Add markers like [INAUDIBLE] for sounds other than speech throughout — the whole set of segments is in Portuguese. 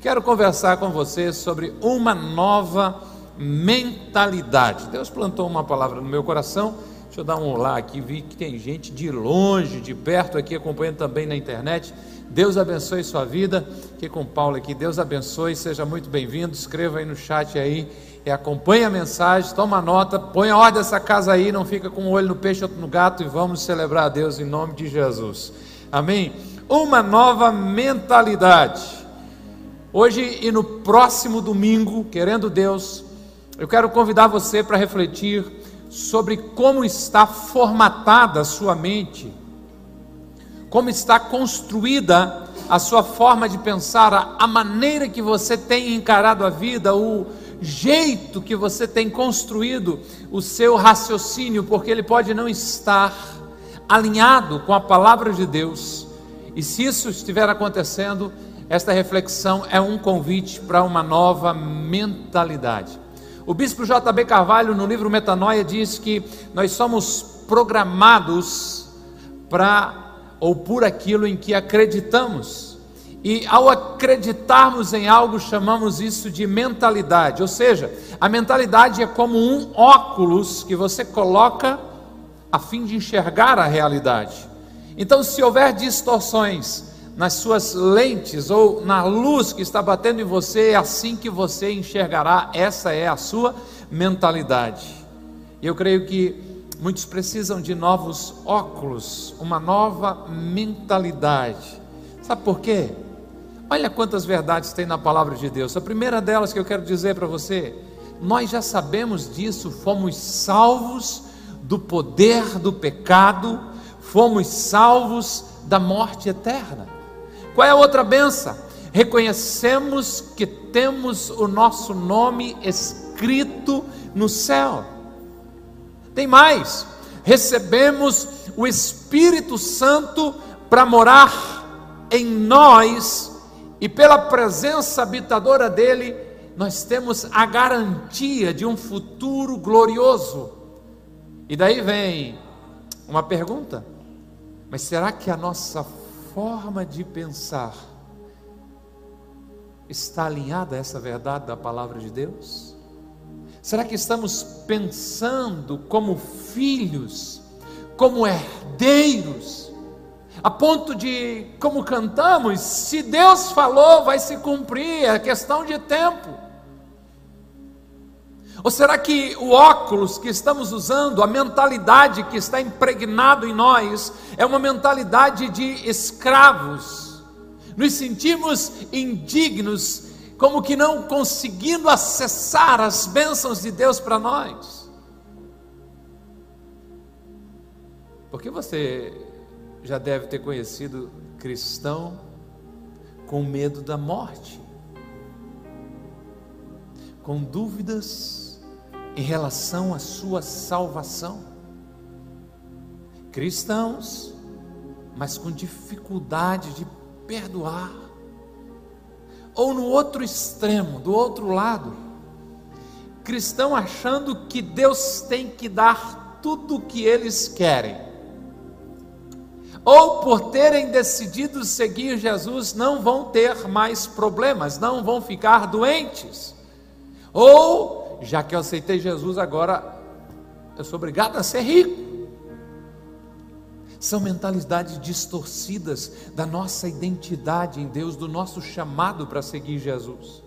quero conversar com você sobre uma nova mentalidade. Deus plantou uma palavra no meu coração. Deixa eu dar um olá aqui, vi que tem gente de longe, de perto aqui acompanhando também na internet. Deus abençoe sua vida. Aqui com o Paulo aqui. Deus abençoe, seja muito bem-vindo. Escreva aí no chat aí e acompanhe a mensagem, toma nota, põe a ordem dessa casa aí, não fica com um olho no peixe, outro no gato e vamos celebrar a Deus em nome de Jesus. Amém? Uma nova mentalidade. Hoje e no próximo domingo, querendo Deus, eu quero convidar você para refletir sobre como está formatada a sua mente como está construída a sua forma de pensar, a maneira que você tem encarado a vida, o jeito que você tem construído o seu raciocínio, porque ele pode não estar alinhado com a palavra de Deus. E se isso estiver acontecendo, esta reflexão é um convite para uma nova mentalidade. O bispo J.B. Carvalho, no livro Metanoia, diz que nós somos programados para ou por aquilo em que acreditamos. E ao acreditarmos em algo, chamamos isso de mentalidade. Ou seja, a mentalidade é como um óculos que você coloca a fim de enxergar a realidade. Então, se houver distorções nas suas lentes ou na luz que está batendo em você, é assim que você enxergará. Essa é a sua mentalidade. Eu creio que Muitos precisam de novos óculos, uma nova mentalidade. Sabe por quê? Olha quantas verdades tem na palavra de Deus. A primeira delas que eu quero dizer para você, nós já sabemos disso, fomos salvos do poder do pecado, fomos salvos da morte eterna. Qual é a outra benção? Reconhecemos que temos o nosso nome escrito no céu. Tem mais, recebemos o Espírito Santo para morar em nós, e pela presença habitadora dele, nós temos a garantia de um futuro glorioso. E daí vem uma pergunta: mas será que a nossa forma de pensar está alinhada a essa verdade da palavra de Deus? Será que estamos pensando como filhos, como herdeiros, a ponto de, como cantamos, se Deus falou, vai se cumprir, é questão de tempo? Ou será que o óculos que estamos usando, a mentalidade que está impregnado em nós, é uma mentalidade de escravos? Nos sentimos indignos como que não conseguindo acessar as bênçãos de Deus para nós. Porque você já deve ter conhecido cristão com medo da morte, com dúvidas em relação à sua salvação. Cristãos, mas com dificuldade de perdoar. Ou no outro extremo, do outro lado, cristão achando que Deus tem que dar tudo o que eles querem, ou por terem decidido seguir Jesus, não vão ter mais problemas, não vão ficar doentes, ou já que eu aceitei Jesus, agora eu sou obrigado a ser rico. São mentalidades distorcidas da nossa identidade em Deus, do nosso chamado para seguir Jesus.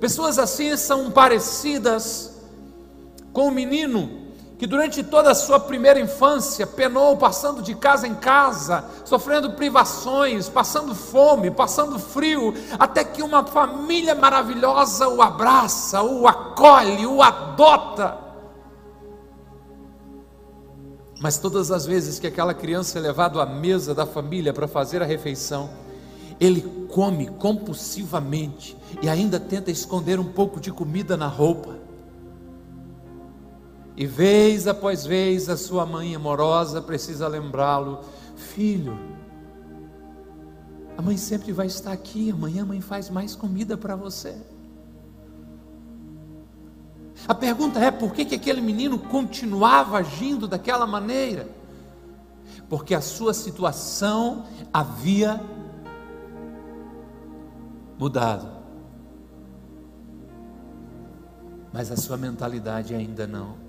Pessoas assim são parecidas com o menino que durante toda a sua primeira infância penou passando de casa em casa, sofrendo privações, passando fome, passando frio, até que uma família maravilhosa o abraça, o acolhe, o adota mas todas as vezes que aquela criança é levado à mesa da família para fazer a refeição, ele come compulsivamente e ainda tenta esconder um pouco de comida na roupa. E vez após vez a sua mãe amorosa precisa lembrá-lo: Filho, a mãe sempre vai estar aqui, amanhã a mãe faz mais comida para você. A pergunta é por que, que aquele menino continuava agindo daquela maneira? Porque a sua situação havia mudado. mas a sua mentalidade ainda não.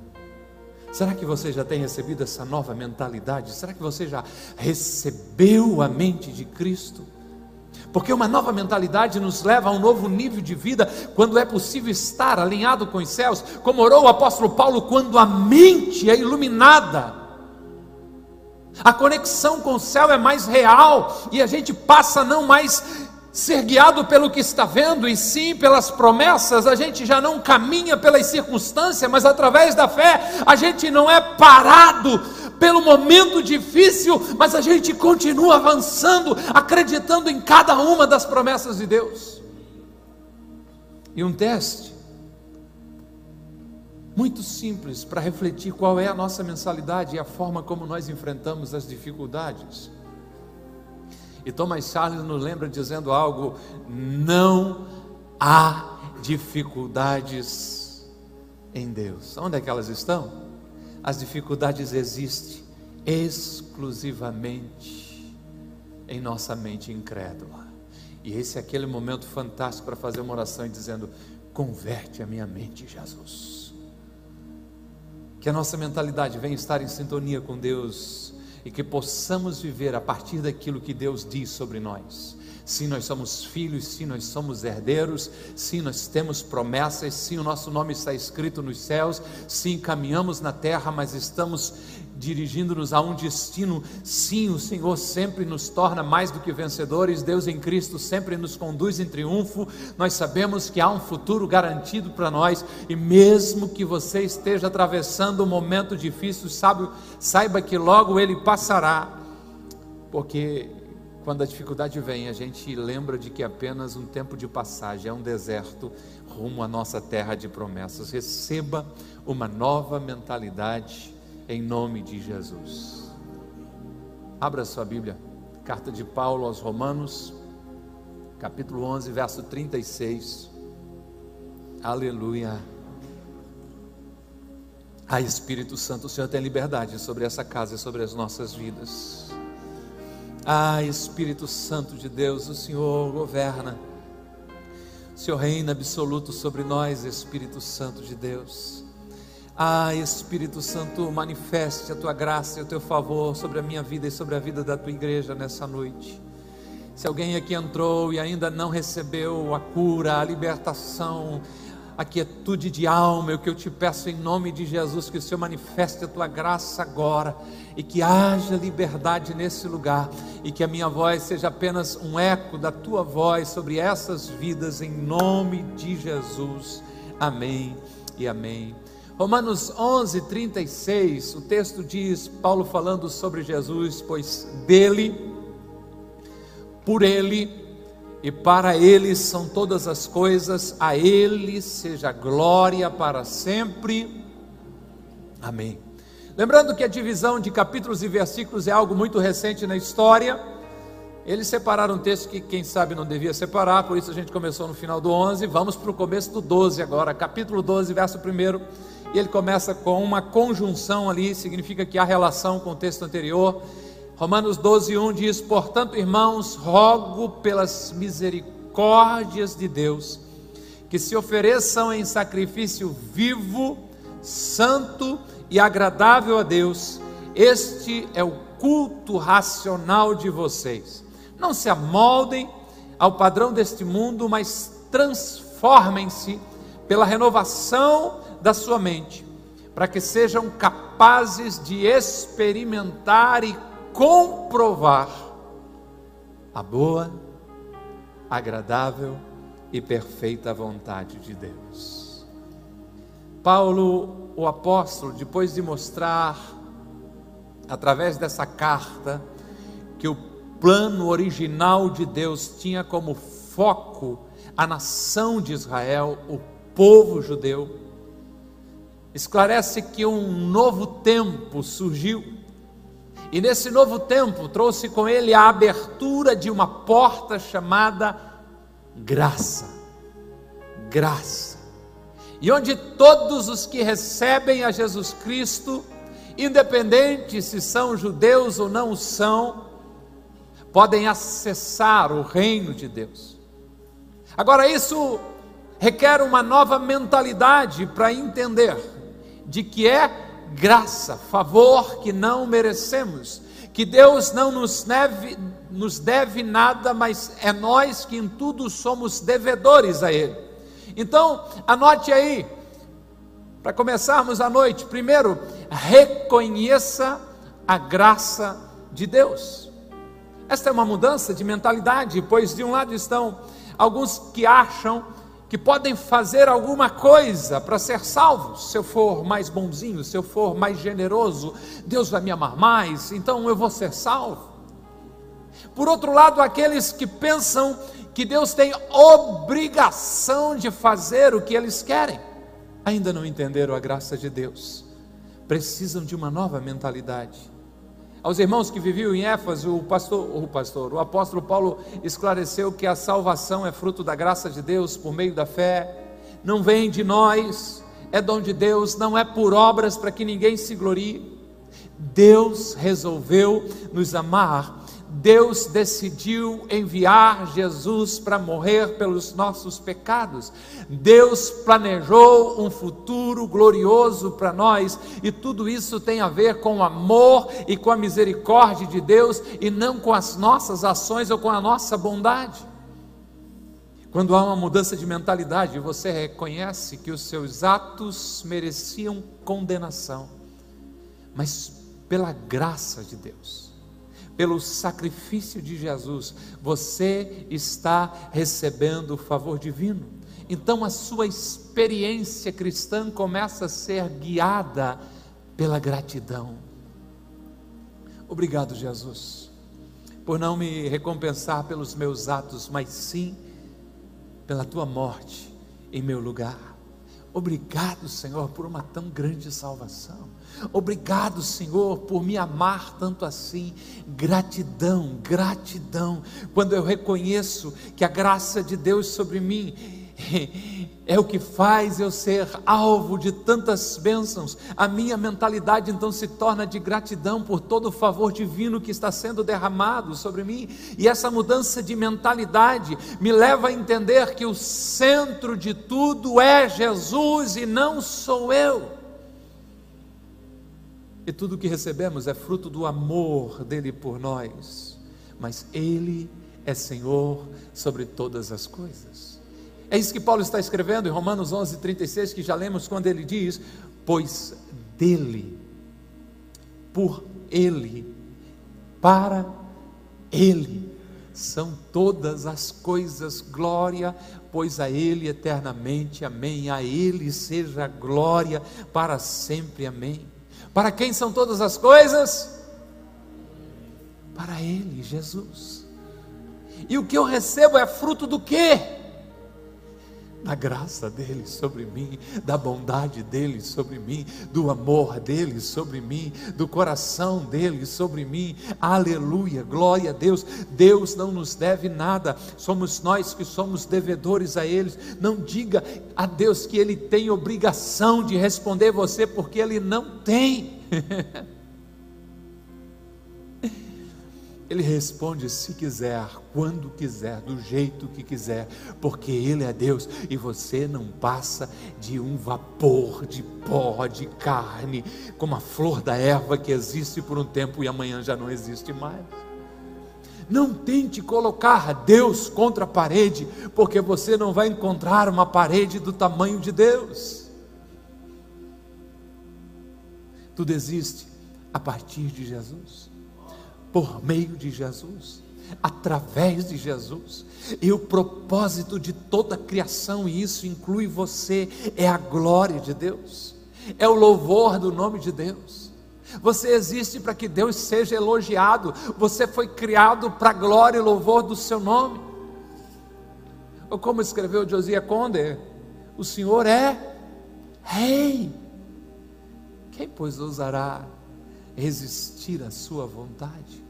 Será que você já tem recebido essa nova mentalidade? Será que você já recebeu a mente de Cristo? Porque uma nova mentalidade nos leva a um novo nível de vida quando é possível estar alinhado com os céus, como orou o apóstolo Paulo, quando a mente é iluminada. A conexão com o céu é mais real e a gente passa não mais ser guiado pelo que está vendo e sim pelas promessas, a gente já não caminha pelas circunstâncias, mas através da fé, a gente não é parado pelo momento difícil, mas a gente continua avançando, acreditando em cada uma das promessas de Deus. E um teste muito simples para refletir qual é a nossa mensalidade e a forma como nós enfrentamos as dificuldades. E Thomas Charles nos lembra dizendo algo: não há dificuldades em Deus. Onde é que elas estão? As dificuldades existem exclusivamente em nossa mente incrédula. E esse é aquele momento fantástico para fazer uma oração e dizendo: converte a minha mente, Jesus. Que a nossa mentalidade venha estar em sintonia com Deus e que possamos viver a partir daquilo que Deus diz sobre nós. Sim, nós somos filhos, sim, nós somos herdeiros, sim, nós temos promessas, sim, o nosso nome está escrito nos céus, sim, caminhamos na terra, mas estamos dirigindo-nos a um destino. Sim, o Senhor sempre nos torna mais do que vencedores, Deus em Cristo sempre nos conduz em triunfo. Nós sabemos que há um futuro garantido para nós, e mesmo que você esteja atravessando um momento difícil, sabe, saiba que logo ele passará, porque quando a dificuldade vem, a gente lembra de que é apenas um tempo de passagem, é um deserto rumo à nossa terra de promessas. Receba uma nova mentalidade em nome de Jesus. Abra sua Bíblia, carta de Paulo aos Romanos, capítulo 11, verso 36. Aleluia. Ah, Espírito Santo, o Senhor tem liberdade sobre essa casa e sobre as nossas vidas. Ah, Espírito Santo de Deus, o Senhor governa. O Senhor reina absoluto sobre nós, Espírito Santo de Deus. Ah, Espírito Santo, manifeste a tua graça e o teu favor sobre a minha vida e sobre a vida da tua igreja nessa noite. Se alguém aqui entrou e ainda não recebeu a cura, a libertação, a quietude de alma, o que eu te peço em nome de Jesus, que o Senhor manifeste a tua graça agora e que haja liberdade nesse lugar e que a minha voz seja apenas um eco da tua voz sobre essas vidas em nome de Jesus. Amém e amém. Romanos 11, 36, o texto diz, Paulo falando sobre Jesus, pois dele, por ele e para ele são todas as coisas, a ele seja glória para sempre. Amém. Lembrando que a divisão de capítulos e versículos é algo muito recente na história. Eles separaram um texto que quem sabe não devia separar, por isso a gente começou no final do 11, vamos para o começo do 12 agora, capítulo 12, verso 1 e ele começa com uma conjunção ali, significa que há relação com o texto anterior. Romanos 12, 1 diz: Portanto, irmãos, rogo pelas misericórdias de Deus, que se ofereçam em sacrifício vivo, santo e agradável a Deus, este é o culto racional de vocês. Não se amoldem ao padrão deste mundo, mas transformem-se pela renovação da sua mente, para que sejam capazes de experimentar e comprovar a boa, agradável e perfeita vontade de Deus. Paulo, o apóstolo, depois de mostrar, através dessa carta, que o plano original de Deus tinha como foco a nação de Israel, o povo judeu, esclarece que um novo tempo surgiu, e nesse novo tempo trouxe com ele a abertura de uma porta chamada graça. Graça. E onde todos os que recebem a Jesus Cristo, independente se são judeus ou não são, podem acessar o reino de Deus. Agora, isso requer uma nova mentalidade para entender de que é graça, favor que não merecemos, que Deus não nos deve, nos deve nada, mas é nós que em tudo somos devedores a Ele. Então, anote aí, para começarmos a noite, primeiro, reconheça a graça de Deus. Esta é uma mudança de mentalidade, pois de um lado estão alguns que acham que podem fazer alguma coisa para ser salvos. Se eu for mais bonzinho, se eu for mais generoso, Deus vai me amar mais, então eu vou ser salvo. Por outro lado, aqueles que pensam que Deus tem obrigação de fazer o que eles querem, ainda não entenderam a graça de Deus, precisam de uma nova mentalidade. Aos irmãos que viviam em Éfeso, o pastor, o pastor, o apóstolo Paulo esclareceu que a salvação é fruto da graça de Deus por meio da fé, não vem de nós, é dom de Deus, não é por obras para que ninguém se glorie. Deus resolveu nos amar Deus decidiu enviar Jesus para morrer pelos nossos pecados. Deus planejou um futuro glorioso para nós, e tudo isso tem a ver com o amor e com a misericórdia de Deus, e não com as nossas ações ou com a nossa bondade. Quando há uma mudança de mentalidade, você reconhece que os seus atos mereciam condenação, mas pela graça de Deus pelo sacrifício de Jesus, você está recebendo o favor divino. Então a sua experiência cristã começa a ser guiada pela gratidão. Obrigado, Jesus, por não me recompensar pelos meus atos, mas sim pela tua morte em meu lugar. Obrigado, Senhor, por uma tão grande salvação. Obrigado, Senhor, por me amar tanto assim. Gratidão, gratidão. Quando eu reconheço que a graça de Deus sobre mim [LAUGHS] é o que faz eu ser alvo de tantas bênçãos. A minha mentalidade então se torna de gratidão por todo o favor divino que está sendo derramado sobre mim. E essa mudança de mentalidade me leva a entender que o centro de tudo é Jesus e não sou eu. E tudo que recebemos é fruto do amor dele por nós, mas ele é Senhor sobre todas as coisas. É isso que Paulo está escrevendo em Romanos 11:36 que já lemos quando ele diz: "Pois dele, por ele, para ele são todas as coisas glória, pois a ele eternamente. Amém. A ele seja glória para sempre. Amém." Para quem são todas as coisas? Para Ele, Jesus. E o que eu recebo é fruto do quê? Da graça dele sobre mim, da bondade dele sobre mim, do amor dele sobre mim, do coração dele sobre mim. Aleluia, glória a Deus. Deus não nos deve nada, somos nós que somos devedores a ele. Não diga a Deus que ele tem obrigação de responder você, porque ele não tem. [LAUGHS] Ele responde se quiser, quando quiser, do jeito que quiser, porque Ele é Deus e você não passa de um vapor de pó, de carne, como a flor da erva que existe por um tempo e amanhã já não existe mais. Não tente colocar Deus contra a parede, porque você não vai encontrar uma parede do tamanho de Deus. Tudo existe a partir de Jesus por meio de Jesus, através de Jesus. E o propósito de toda a criação, e isso inclui você, é a glória de Deus, é o louvor do nome de Deus. Você existe para que Deus seja elogiado, você foi criado para a glória e louvor do seu nome. Ou como escreveu Josiah Conde, o Senhor é Rei. Quem, pois, ousará resistir à sua vontade,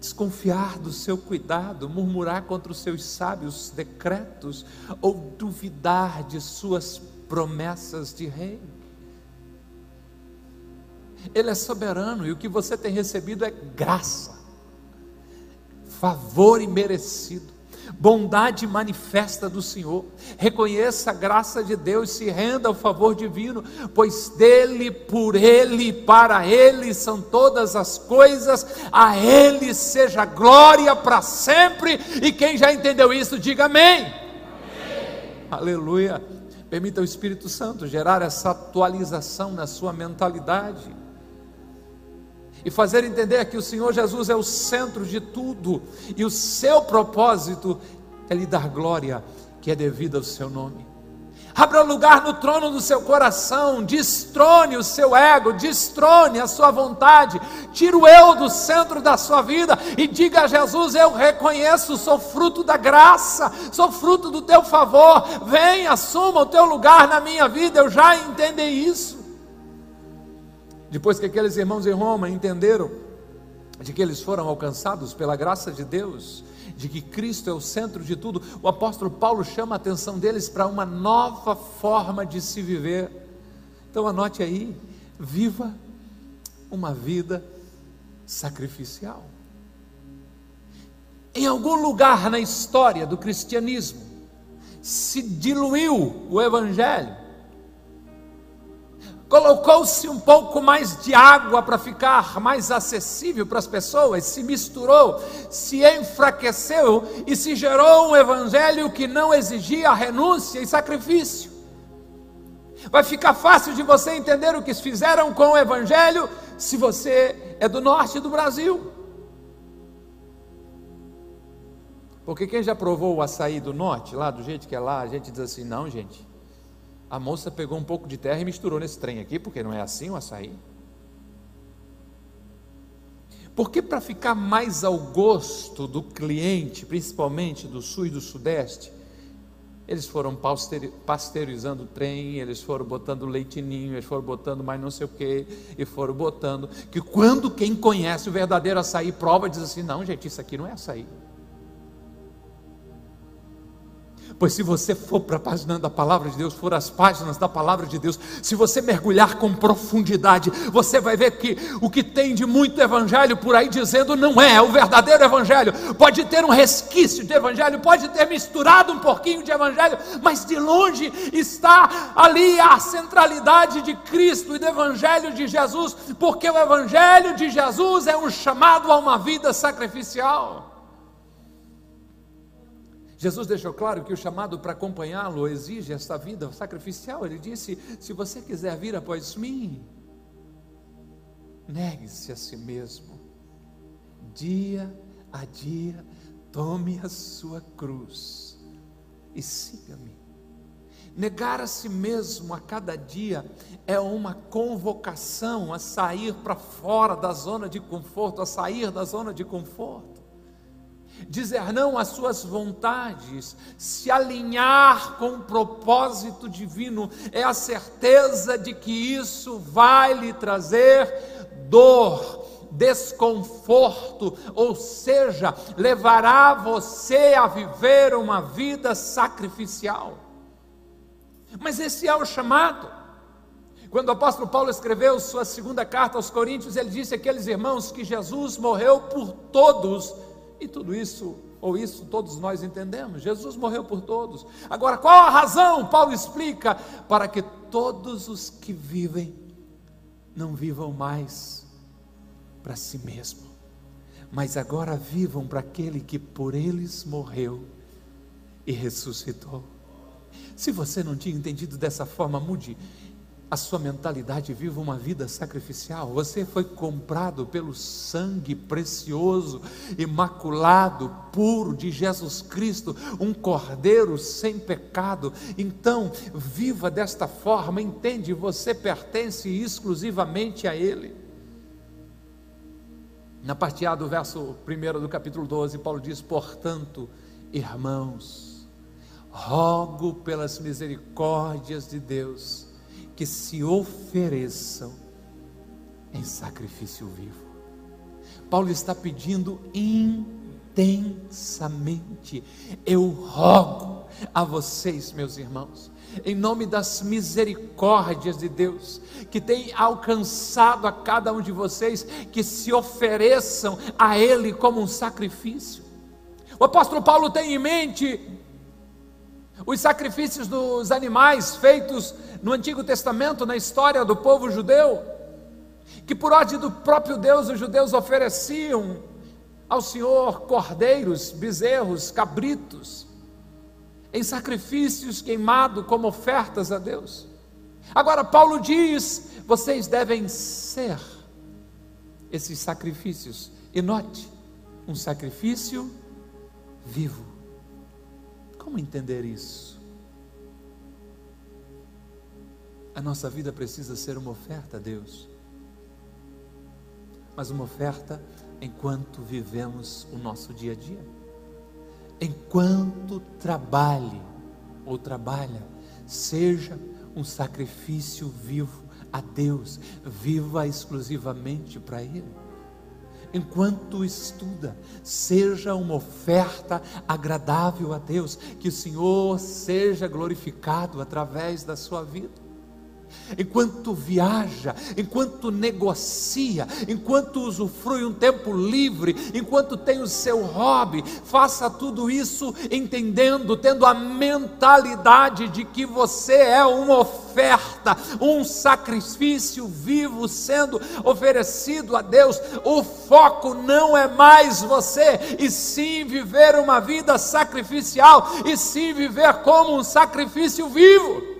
desconfiar do seu cuidado, murmurar contra os seus sábios decretos ou duvidar de suas promessas de rei. Ele é soberano e o que você tem recebido é graça, favor imerecido. Bondade manifesta do Senhor. Reconheça a graça de Deus, se renda ao favor divino, pois dele, por ele, para ele são todas as coisas, a ele seja glória para sempre. E quem já entendeu isso, diga amém. amém. Aleluia. Permita o Espírito Santo gerar essa atualização na sua mentalidade e fazer entender que o Senhor Jesus é o centro de tudo e o seu propósito é lhe dar glória que é devida ao seu nome. Abra lugar no trono do seu coração, destrone o seu ego, destrone a sua vontade, tira o eu do centro da sua vida e diga a Jesus: Eu reconheço, sou fruto da graça, sou fruto do teu favor, vem, assuma o teu lugar na minha vida, eu já entendi isso. Depois que aqueles irmãos em Roma entenderam de que eles foram alcançados pela graça de Deus, de que Cristo é o centro de tudo, o apóstolo Paulo chama a atenção deles para uma nova forma de se viver. Então anote aí, viva uma vida sacrificial. Em algum lugar na história do cristianismo se diluiu o evangelho colocou-se um pouco mais de água para ficar mais acessível para as pessoas, se misturou, se enfraqueceu e se gerou um evangelho que não exigia renúncia e sacrifício. Vai ficar fácil de você entender o que fizeram com o evangelho se você é do norte do Brasil. Porque quem já provou o açaí do norte, lá do jeito que é lá, a gente diz assim: não, gente, a moça pegou um pouco de terra e misturou nesse trem aqui, porque não é assim o açaí. Porque para ficar mais ao gosto do cliente, principalmente do sul e do sudeste, eles foram pasteurizando o trem, eles foram botando leitinho, eles foram botando mais não sei o que, e foram botando. Que quando quem conhece o verdadeiro açaí prova, diz assim: não, gente, isso aqui não é açaí. Pois se você for para a página da palavra de Deus, for as páginas da palavra de Deus, se você mergulhar com profundidade, você vai ver que o que tem de muito evangelho por aí dizendo não é, é o verdadeiro evangelho. Pode ter um resquício de evangelho, pode ter misturado um pouquinho de evangelho, mas de longe está ali a centralidade de Cristo e do evangelho de Jesus, porque o evangelho de Jesus é um chamado a uma vida sacrificial. Jesus deixou claro que o chamado para acompanhá-lo exige essa vida sacrificial. Ele disse: Se você quiser vir após mim, negue-se a si mesmo, dia a dia, tome a sua cruz e siga-me. Negar a si mesmo a cada dia é uma convocação a sair para fora da zona de conforto, a sair da zona de conforto dizer não às suas vontades, se alinhar com o propósito divino, é a certeza de que isso vai lhe trazer dor, desconforto, ou seja, levará você a viver uma vida sacrificial. Mas esse é o chamado. Quando o apóstolo Paulo escreveu sua segunda carta aos Coríntios, ele disse àqueles irmãos que Jesus morreu por todos e tudo isso, ou isso todos nós entendemos. Jesus morreu por todos. Agora, qual a razão? Paulo explica: para que todos os que vivem não vivam mais para si mesmo, mas agora vivam para aquele que por eles morreu e ressuscitou. Se você não tinha entendido dessa forma, mude a sua mentalidade, viva uma vida sacrificial. Você foi comprado pelo sangue precioso, imaculado, puro de Jesus Cristo, um cordeiro sem pecado. Então, viva desta forma, entende? Você pertence exclusivamente a Ele. Na parte A do verso 1 do capítulo 12, Paulo diz: Portanto, irmãos, rogo pelas misericórdias de Deus que se ofereçam em sacrifício vivo. Paulo está pedindo intensamente, eu rogo a vocês, meus irmãos, em nome das misericórdias de Deus, que tem alcançado a cada um de vocês, que se ofereçam a Ele como um sacrifício. O apóstolo Paulo tem em mente os sacrifícios dos animais feitos no Antigo Testamento, na história do povo judeu, que por ordem do próprio Deus os judeus ofereciam ao Senhor cordeiros, bezerros, cabritos, em sacrifícios queimados como ofertas a Deus. Agora, Paulo diz: vocês devem ser esses sacrifícios, e note, um sacrifício vivo. Como entender isso? A nossa vida precisa ser uma oferta a Deus, mas uma oferta enquanto vivemos o nosso dia a dia, enquanto trabalhe ou trabalha, seja um sacrifício vivo a Deus, viva exclusivamente para Ele enquanto estuda, seja uma oferta agradável a Deus, que o Senhor seja glorificado através da sua vida enquanto viaja, enquanto negocia, enquanto usufrui um tempo livre, enquanto tem o seu hobby, faça tudo isso entendendo, tendo a mentalidade de que você é uma oferta, um sacrifício vivo sendo oferecido a Deus. O foco não é mais você, e sim viver uma vida sacrificial, e sim viver como um sacrifício vivo.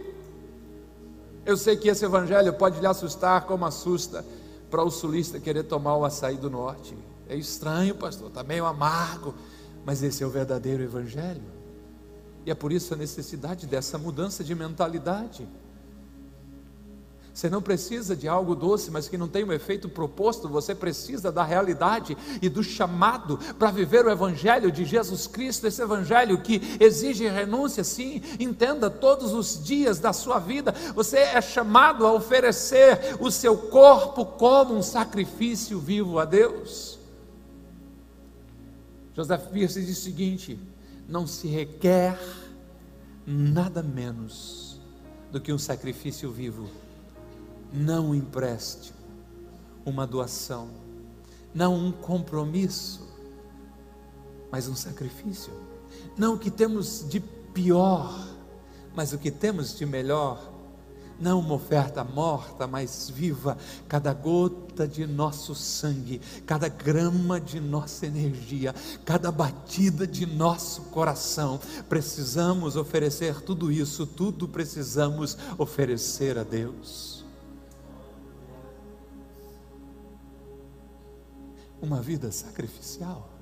Eu sei que esse evangelho pode lhe assustar como assusta para o sulista querer tomar o açaí do norte. É estranho, pastor, está meio amargo, mas esse é o verdadeiro evangelho. E é por isso a necessidade dessa mudança de mentalidade. Você não precisa de algo doce, mas que não tem o um efeito proposto, você precisa da realidade e do chamado para viver o Evangelho de Jesus Cristo, esse Evangelho que exige renúncia, sim, entenda todos os dias da sua vida, você é chamado a oferecer o seu corpo como um sacrifício vivo a Deus. José Pierce diz o seguinte: não se requer nada menos do que um sacrifício vivo não um empréstimo, uma doação, não um compromisso, mas um sacrifício. Não o que temos de pior, mas o que temos de melhor. Não uma oferta morta, mas viva, cada gota de nosso sangue, cada grama de nossa energia, cada batida de nosso coração. Precisamos oferecer tudo isso, tudo precisamos oferecer a Deus. Uma vida sacrificial.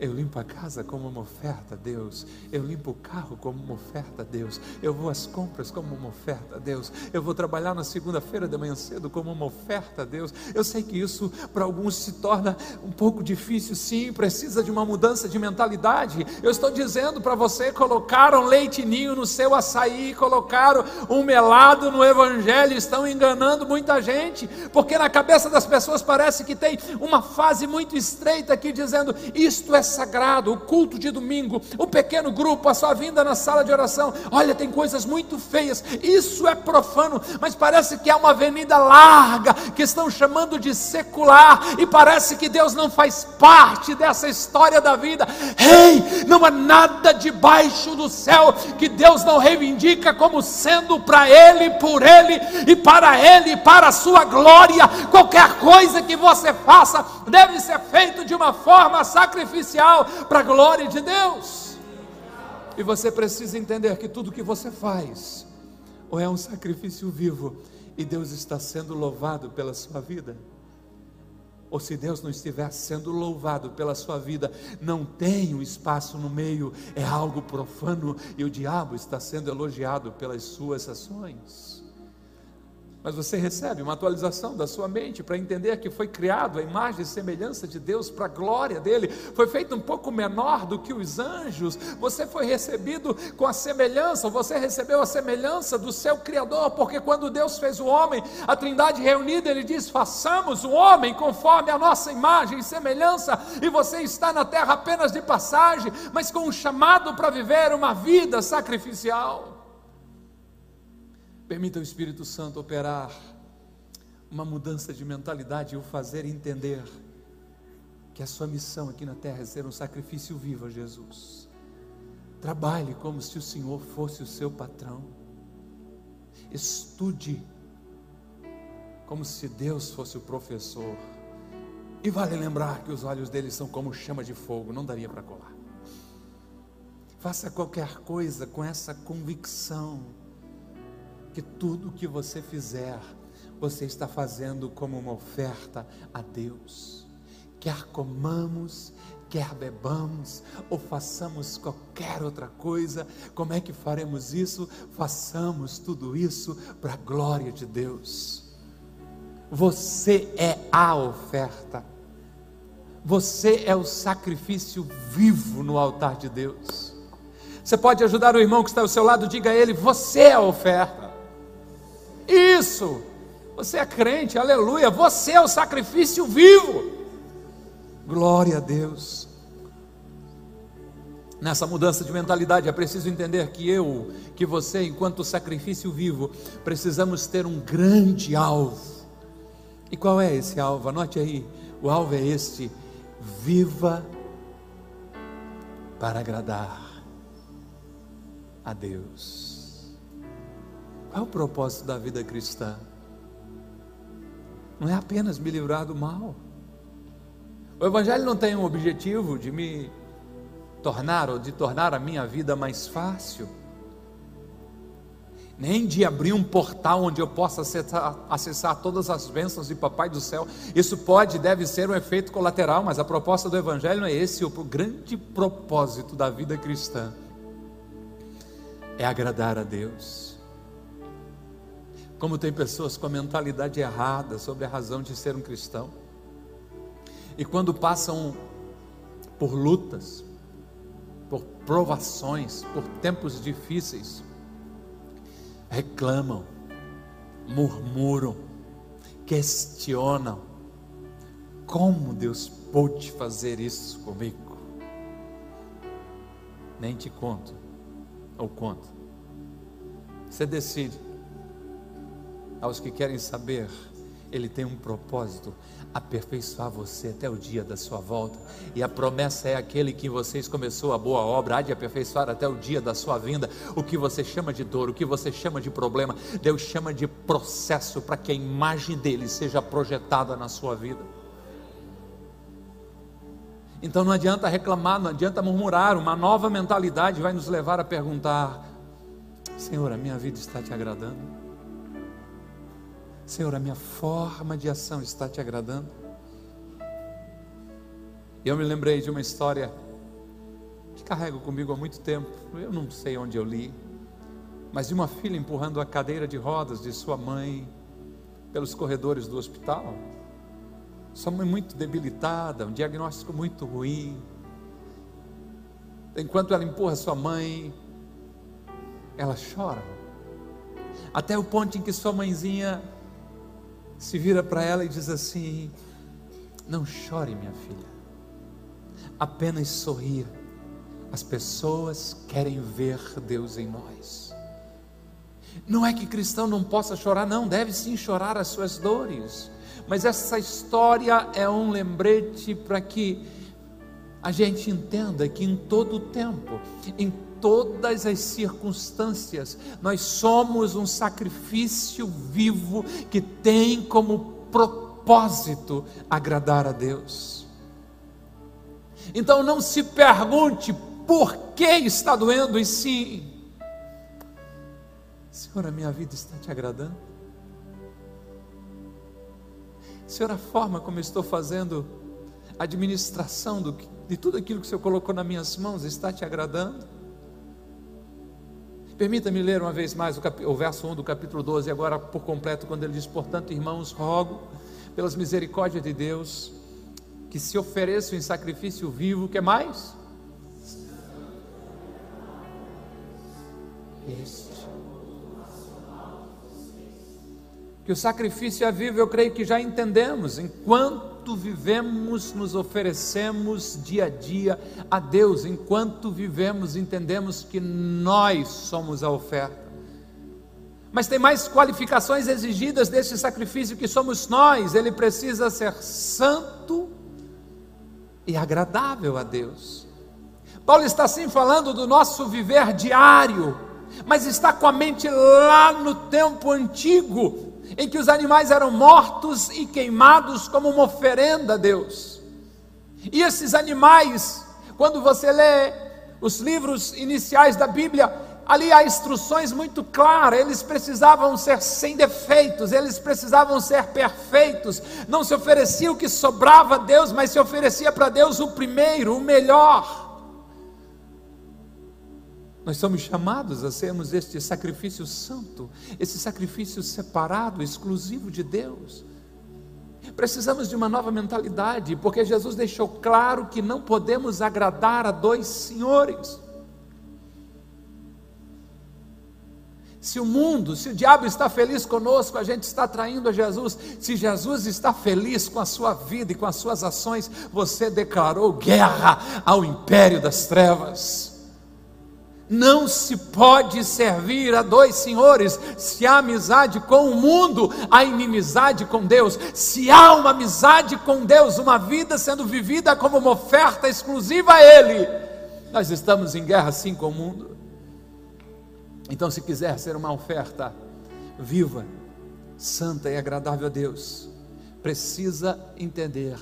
Eu limpo a casa como uma oferta a Deus. Eu limpo o carro como uma oferta a Deus. Eu vou às compras como uma oferta a Deus. Eu vou trabalhar na segunda-feira de manhã cedo como uma oferta a Deus. Eu sei que isso para alguns se torna um pouco difícil, sim, precisa de uma mudança de mentalidade. Eu estou dizendo para você: colocaram leitinho no seu açaí, colocaram um melado no Evangelho, estão enganando muita gente, porque na cabeça das pessoas parece que tem uma fase muito estreita aqui dizendo: isto é sagrado, o culto de domingo, o pequeno grupo, a sua vinda na sala de oração. Olha, tem coisas muito feias, isso é profano, mas parece que é uma avenida larga que estão chamando de secular, e parece que Deus não faz parte dessa história da vida. Ei, não há nada debaixo do céu que Deus não reivindica como sendo para Ele, por Ele e para Ele, para a sua glória. Qualquer coisa que você faça deve ser feito de uma forma sacrificial para a glória de Deus. E você precisa entender que tudo que você faz, ou é um sacrifício vivo, e Deus está sendo louvado pela sua vida, ou se Deus não estiver sendo louvado pela sua vida, não tem um espaço no meio, é algo profano, e o diabo está sendo elogiado pelas suas ações. Mas você recebe uma atualização da sua mente para entender que foi criado a imagem e semelhança de Deus para a glória dele. Foi feito um pouco menor do que os anjos. Você foi recebido com a semelhança, você recebeu a semelhança do seu Criador, porque quando Deus fez o homem, a Trindade reunida, ele diz: façamos o homem conforme a nossa imagem e semelhança, e você está na terra apenas de passagem, mas com um chamado para viver uma vida sacrificial. Permita o Espírito Santo operar uma mudança de mentalidade e o fazer entender que a sua missão aqui na terra é ser um sacrifício vivo a Jesus. Trabalhe como se o Senhor fosse o seu patrão. Estude como se Deus fosse o professor. E vale lembrar que os olhos dele são como chama de fogo, não daria para colar. Faça qualquer coisa com essa convicção que tudo que você fizer, você está fazendo como uma oferta a Deus. Quer comamos, quer bebamos ou façamos qualquer outra coisa, como é que faremos isso? Façamos tudo isso para a glória de Deus. Você é a oferta, você é o sacrifício vivo no altar de Deus. Você pode ajudar o irmão que está ao seu lado, diga a ele: Você é a oferta. Isso, você é crente, aleluia. Você é o sacrifício vivo. Glória a Deus. Nessa mudança de mentalidade é preciso entender que eu, que você, enquanto sacrifício vivo, precisamos ter um grande alvo. E qual é esse alvo? Anote aí: o alvo é este: viva para agradar a Deus. Qual é o propósito da vida cristã? Não é apenas me livrar do mal. O Evangelho não tem um objetivo de me tornar ou de tornar a minha vida mais fácil, nem de abrir um portal onde eu possa acessar, acessar todas as bênçãos de Papai do céu. Isso pode, deve ser um efeito colateral, mas a proposta do Evangelho não é esse o grande propósito da vida cristã é agradar a Deus. Como tem pessoas com a mentalidade errada sobre a razão de ser um cristão, e quando passam por lutas, por provações, por tempos difíceis, reclamam, murmuram, questionam: como Deus pôde fazer isso comigo? Nem te conto ou conta. Você decide. Aos que querem saber, Ele tem um propósito: aperfeiçoar você até o dia da sua volta. E a promessa é aquele que vocês começou a boa obra, há de aperfeiçoar até o dia da sua vinda. O que você chama de dor, o que você chama de problema, Deus chama de processo para que a imagem dele seja projetada na sua vida. Então não adianta reclamar, não adianta murmurar, uma nova mentalidade vai nos levar a perguntar: Senhor, a minha vida está te agradando? Senhor, a minha forma de ação está te agradando? E eu me lembrei de uma história que carrego comigo há muito tempo, eu não sei onde eu li, mas de uma filha empurrando a cadeira de rodas de sua mãe pelos corredores do hospital. Sua mãe muito debilitada, um diagnóstico muito ruim. Enquanto ela empurra sua mãe, ela chora. Até o ponto em que sua mãezinha se vira para ela e diz assim: Não chore, minha filha, apenas sorria. As pessoas querem ver Deus em nós. Não é que cristão não possa chorar, não, deve sim chorar as suas dores. Mas essa história é um lembrete para que a gente entenda que em todo o tempo, em todas as circunstâncias, nós somos um sacrifício vivo que tem como propósito agradar a Deus. Então não se pergunte por que está doendo, e sim, Senhor, a minha vida está te agradando? Senhor, a forma como eu estou fazendo a administração do, de tudo aquilo que o Senhor colocou nas minhas mãos está te agradando? Permita-me ler uma vez mais o, cap, o verso 1 do capítulo 12, agora por completo, quando ele diz: Portanto, irmãos, rogo, pelas misericórdias de Deus, que se ofereçam em sacrifício vivo, que mais? Isso. Que o sacrifício é vivo, eu creio que já entendemos. Enquanto vivemos, nos oferecemos dia a dia a Deus. Enquanto vivemos, entendemos que nós somos a oferta. Mas tem mais qualificações exigidas desse sacrifício que somos nós. Ele precisa ser santo e agradável a Deus. Paulo está sim falando do nosso viver diário, mas está com a mente lá no tempo antigo, em que os animais eram mortos e queimados como uma oferenda a Deus. E esses animais, quando você lê os livros iniciais da Bíblia, ali há instruções muito claras, eles precisavam ser sem defeitos, eles precisavam ser perfeitos, não se oferecia o que sobrava a Deus, mas se oferecia para Deus o primeiro, o melhor. Nós somos chamados a sermos este sacrifício santo, esse sacrifício separado, exclusivo de Deus. Precisamos de uma nova mentalidade, porque Jesus deixou claro que não podemos agradar a dois senhores. Se o mundo, se o diabo está feliz conosco, a gente está traindo a Jesus. Se Jesus está feliz com a sua vida e com as suas ações, você declarou guerra ao império das trevas. Não se pode servir a dois senhores. Se há amizade com o mundo, há inimizade com Deus. Se há uma amizade com Deus, uma vida sendo vivida como uma oferta exclusiva a Ele, nós estamos em guerra sim com o mundo. Então, se quiser ser uma oferta viva, santa e agradável a Deus, precisa entender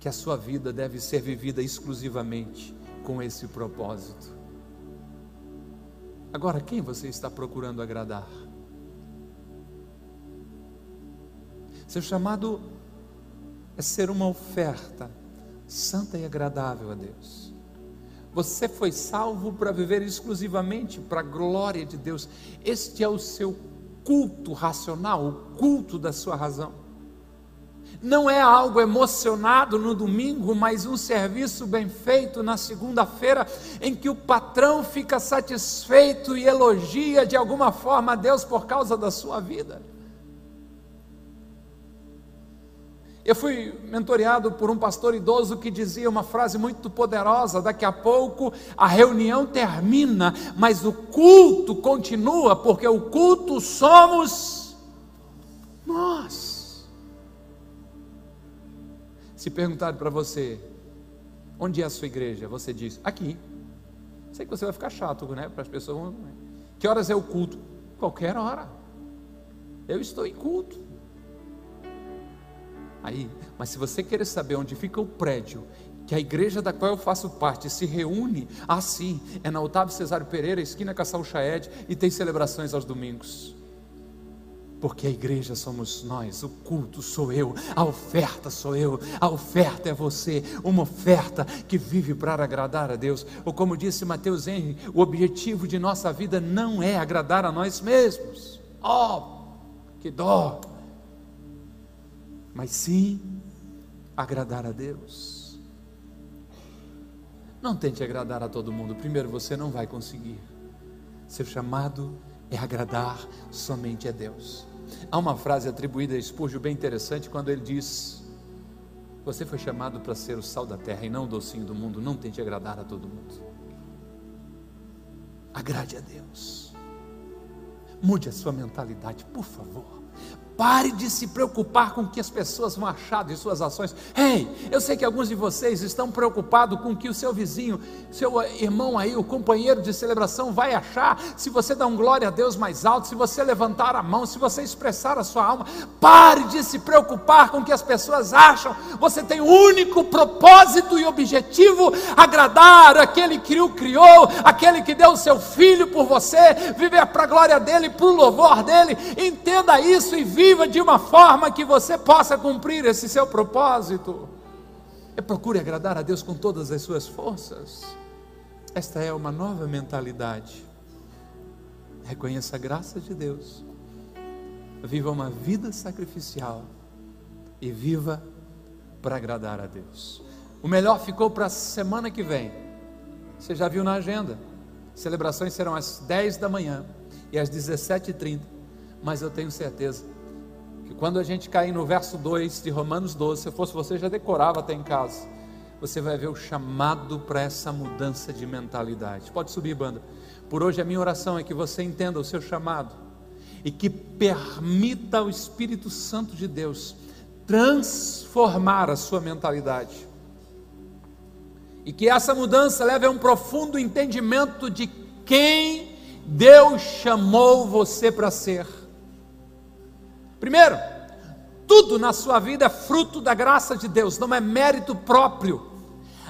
que a sua vida deve ser vivida exclusivamente com esse propósito. Agora, quem você está procurando agradar? Seu chamado é ser uma oferta santa e agradável a Deus. Você foi salvo para viver exclusivamente para a glória de Deus. Este é o seu culto racional, o culto da sua razão não é algo emocionado no domingo, mas um serviço bem feito na segunda-feira, em que o patrão fica satisfeito e elogia de alguma forma a Deus por causa da sua vida. Eu fui mentoreado por um pastor idoso que dizia uma frase muito poderosa: daqui a pouco a reunião termina, mas o culto continua, porque o culto somos nós. Se perguntarem para você, onde é a sua igreja? Você diz, aqui. Sei que você vai ficar chato, né? Para as pessoas. Que horas é o culto? Qualquer hora. Eu estou em culto. Aí, mas se você querer saber onde fica o prédio que a igreja da qual eu faço parte se reúne assim, é na Otávio Cesário Pereira, esquina Caçal Chaed, e tem celebrações aos domingos porque a igreja somos nós, o culto sou eu, a oferta sou eu, a oferta é você, uma oferta que vive para agradar a Deus. Ou como disse Mateus Henry, o objetivo de nossa vida não é agradar a nós mesmos. Oh, que dó! Mas sim agradar a Deus. Não tente agradar a todo mundo, primeiro você não vai conseguir. Seu chamado é agradar somente a Deus. Há uma frase atribuída a Spurgeon bem interessante quando ele diz: Você foi chamado para ser o sal da terra e não o docinho do mundo, não tente agradar a todo mundo. Agrade a Deus. Mude a sua mentalidade, por favor. Pare de se preocupar com o que as pessoas vão achar de suas ações. Ei, hey, eu sei que alguns de vocês estão preocupados com o que o seu vizinho, seu irmão aí, o companheiro de celebração vai achar. Se você dá um glória a Deus mais alto, se você levantar a mão, se você expressar a sua alma, pare de se preocupar com o que as pessoas acham. Você tem um único propósito e objetivo: agradar aquele que o criou, aquele que deu o seu filho por você, viver para a glória dele, para o louvor dele. Entenda isso e viva viva de uma forma que você possa cumprir esse seu propósito. E procure agradar a Deus com todas as suas forças. Esta é uma nova mentalidade. Reconheça a graça de Deus. Viva uma vida sacrificial e viva para agradar a Deus. O melhor ficou para a semana que vem. Você já viu na agenda. Celebrações serão às 10 da manhã e às 17h30. Mas eu tenho certeza que quando a gente cair no verso 2 de Romanos 12, se fosse você já decorava até em casa, você vai ver o chamado para essa mudança de mentalidade. Pode subir, banda. Por hoje a minha oração é que você entenda o seu chamado e que permita ao Espírito Santo de Deus transformar a sua mentalidade. e que essa mudança leve a um profundo entendimento de quem Deus chamou você para ser. Primeiro, tudo na sua vida é fruto da graça de Deus, não é mérito próprio.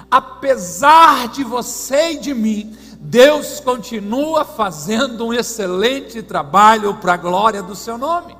Apesar de você e de mim, Deus continua fazendo um excelente trabalho para a glória do seu nome.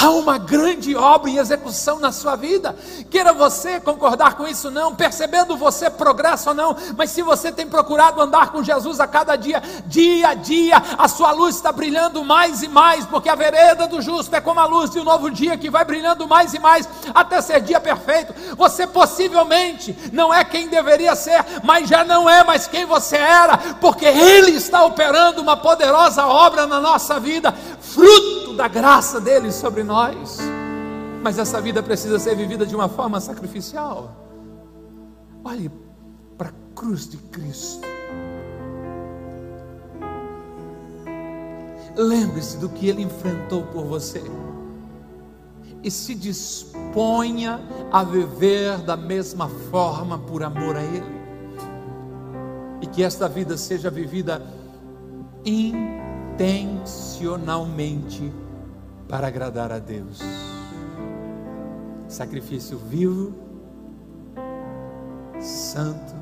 Há uma grande obra em execução na sua vida. Queira você concordar com isso não, percebendo você progresso ou não, mas se você tem procurado andar com Jesus a cada dia, dia a dia, a sua luz está brilhando mais e mais, porque a vereda do justo é como a luz de um novo dia que vai brilhando mais e mais até ser dia perfeito. Você possivelmente não é quem deveria ser, mas já não é mais quem você era, porque ele está operando uma poderosa obra na nossa vida, fruto da graça dele sobre nós, mas essa vida precisa ser vivida de uma forma sacrificial. Olhe para a cruz de Cristo. Lembre-se do que ele enfrentou por você. E se disponha a viver da mesma forma por amor a Ele. E que esta vida seja vivida intencionalmente para agradar a Deus. Sacrifício vivo, santo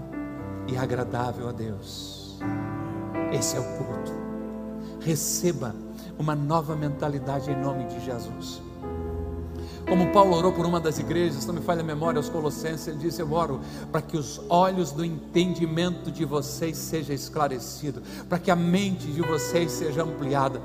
e agradável a Deus. Esse é o culto. Receba uma nova mentalidade em nome de Jesus. Como Paulo orou por uma das igrejas, não me falha a memória, aos Colossenses, ele disse: Eu oro para que os olhos do entendimento de vocês sejam esclarecidos, para que a mente de vocês seja ampliada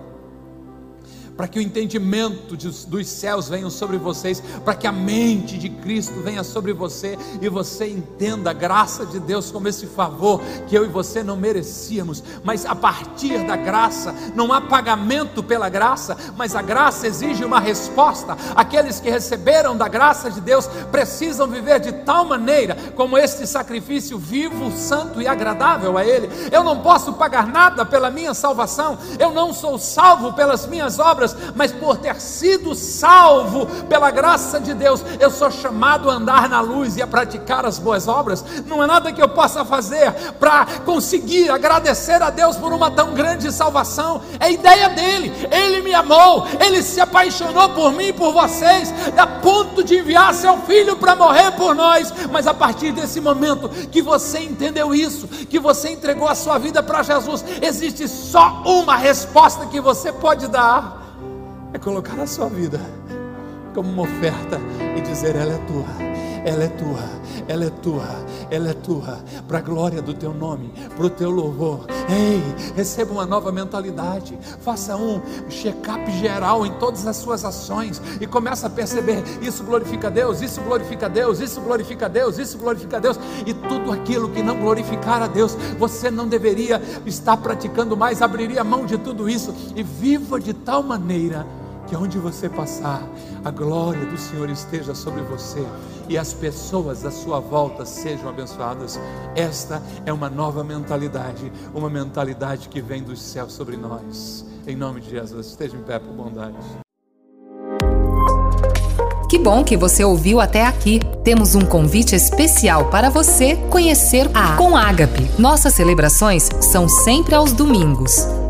para que o entendimento dos céus venha sobre vocês, para que a mente de Cristo venha sobre você e você entenda a graça de Deus como esse favor que eu e você não merecíamos, mas a partir da graça, não há pagamento pela graça, mas a graça exige uma resposta. Aqueles que receberam da graça de Deus precisam viver de tal maneira como este sacrifício vivo, santo e agradável a Ele. Eu não posso pagar nada pela minha salvação, eu não sou salvo pelas minhas obras obras, mas por ter sido salvo pela graça de Deus, eu sou chamado a andar na luz e a praticar as boas obras. Não é nada que eu possa fazer para conseguir agradecer a Deus por uma tão grande salvação. É ideia dele. Ele me amou, ele se apaixonou por mim e por vocês, a ponto de enviar seu filho para morrer por nós. Mas a partir desse momento que você entendeu isso, que você entregou a sua vida para Jesus, existe só uma resposta que você pode dar é colocar a sua vida como uma oferta e dizer: ela é tua. Ela é tua, ela é tua, ela é tua, para a glória do teu nome, para o teu louvor. Ei, receba uma nova mentalidade, faça um check-up geral em todas as suas ações e começa a perceber: isso glorifica Deus, isso glorifica Deus, isso glorifica Deus, isso glorifica Deus, e tudo aquilo que não glorificar a Deus, você não deveria estar praticando mais, abriria mão de tudo isso e viva de tal maneira que onde você passar, a glória do Senhor esteja sobre você e as pessoas à sua volta sejam abençoadas. Esta é uma nova mentalidade, uma mentalidade que vem dos céus sobre nós. Em nome de Jesus, esteja em pé por bondade. Que bom que você ouviu até aqui. Temos um convite especial para você conhecer a Com Ágape. Nossas celebrações são sempre aos domingos,